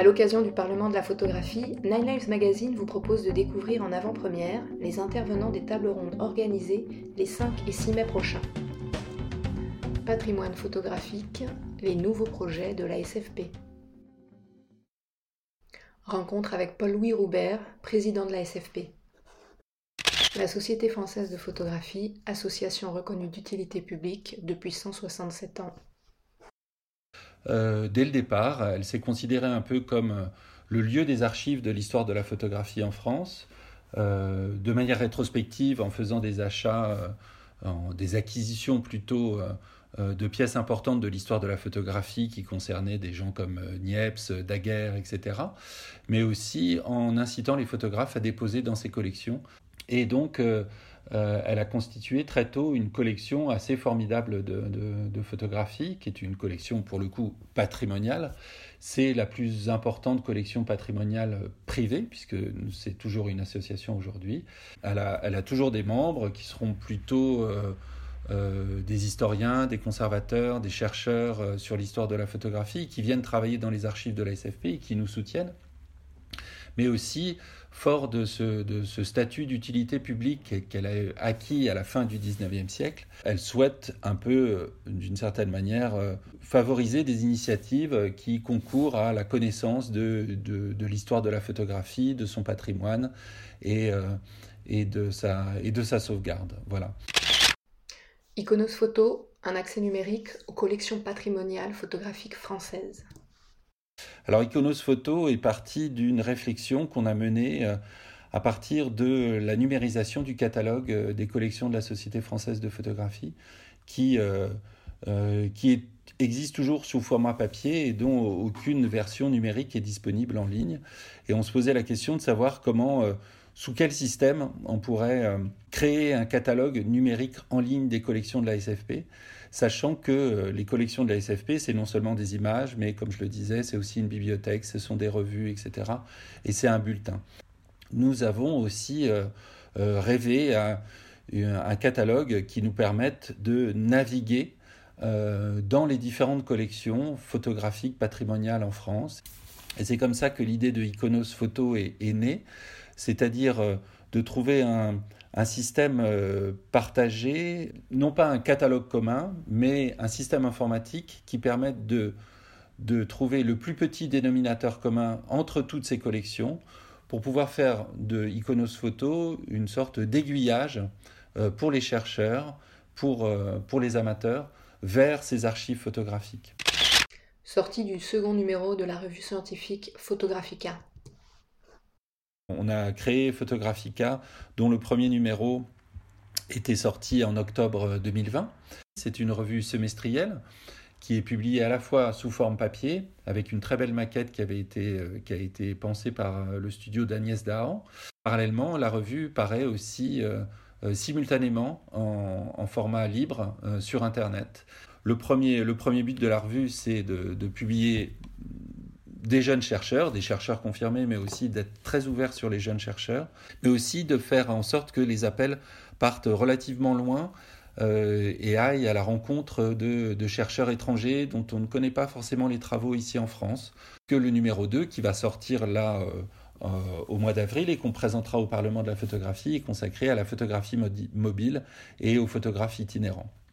À l'occasion du Parlement de la photographie, Nine Lives Magazine vous propose de découvrir en avant-première les intervenants des tables rondes organisées les 5 et 6 mai prochains. Patrimoine photographique, les nouveaux projets de la SFP. Rencontre avec Paul-Louis Roubert, président de la SFP. La Société française de photographie, association reconnue d'utilité publique depuis 167 ans. Euh, dès le départ, elle s'est considérée un peu comme euh, le lieu des archives de l'histoire de la photographie en France, euh, de manière rétrospective en faisant des achats, des acquisitions plutôt de pièces importantes de l'histoire de la photographie qui concernaient des gens comme Niepce, Daguerre, etc., mais aussi en incitant les photographes à déposer dans ses collections. Et donc, euh, elle a constitué très tôt une collection assez formidable de, photographies, qui est une collection pour le coup patrimoniale. C'est la plus importante collection patrimoniale privée, puisque c'est toujours une association aujourd'hui. Elle a, toujours des membres qui seront plutôt euh, euh, des historiens, des conservateurs, des chercheurs sur l'histoire de la photographie, qui viennent travailler dans les archives de la SFP et qui nous soutiennent mais aussi fort de ce, statut d'utilité publique qu'elle a acquis à la fin du 19e siècle, elle souhaite un peu, d'une certaine manière, euh, favoriser des initiatives qui concourent à la connaissance de, l'histoire de la photographie, de son patrimoine et, euh, et, de, sa, et de sa sauvegarde. Voilà. Iconos Photo, un accès numérique aux collections patrimoniales photographiques françaises. Alors Iconos Photo est parti d'une réflexion qu'on a menée euh, à partir de la numérisation du catalogue euh, des collections de la Société française de photographie, qui, euh, qui existe toujours sous format papier et dont aucune version numérique est disponible en ligne. Et on se posait la question de savoir comment, sous quel système on pourrait créer un catalogue numérique en ligne des collections de la SFP sachant que euh, les collections de la SFP, c'est non seulement des images, mais comme je le disais, c'est aussi une bibliothèque, ce sont des revues, etc. Et c'est un bulletin. Nous avons aussi euh, euh, rêvé un catalogue qui nous permette de naviguer dans les différentes collections photographiques patrimoniales en France. Et c'est comme ça que l'idée de Iconos Photo est née, c'est-à-dire de trouver un, système euh, partagé, non pas un catalogue commun, mais un système informatique qui permette de, trouver le plus petit dénominateur commun entre toutes ces collections pour pouvoir faire de Iconos Photo une sorte d'aiguillage euh, pour les chercheurs, pour, euh, pour les amateurs, vers ces archives photographiques. Sortie du second numéro de la revue scientifique Photographica. On a créé Photographica, dont le premier numéro était sorti en octobre 2020. C'est une revue semestrielle qui est publiée à la fois sous forme papier, avec une très belle maquette qui, avait été, euh, qui a été pensée par euh, le studio d'Agnès Dahan. Parallèlement, la revue paraît aussi euh, simultanément en, format libre sur Internet. Le premier, le premier but de la revue, c'est de, de publier des jeunes chercheurs, des chercheurs confirmés, mais aussi d'être très ouvert sur les jeunes chercheurs, mais aussi de faire en sorte que les appels partent relativement loin euh, et aillent à la rencontre de, chercheurs étrangers dont on ne connaît pas forcément les travaux ici en France, que le numéro 2 qui va sortir là euh, euh, au mois d'avril et qu'on présentera au Parlement de la photographie est consacré à la photographie mobile et aux photographes itinérants.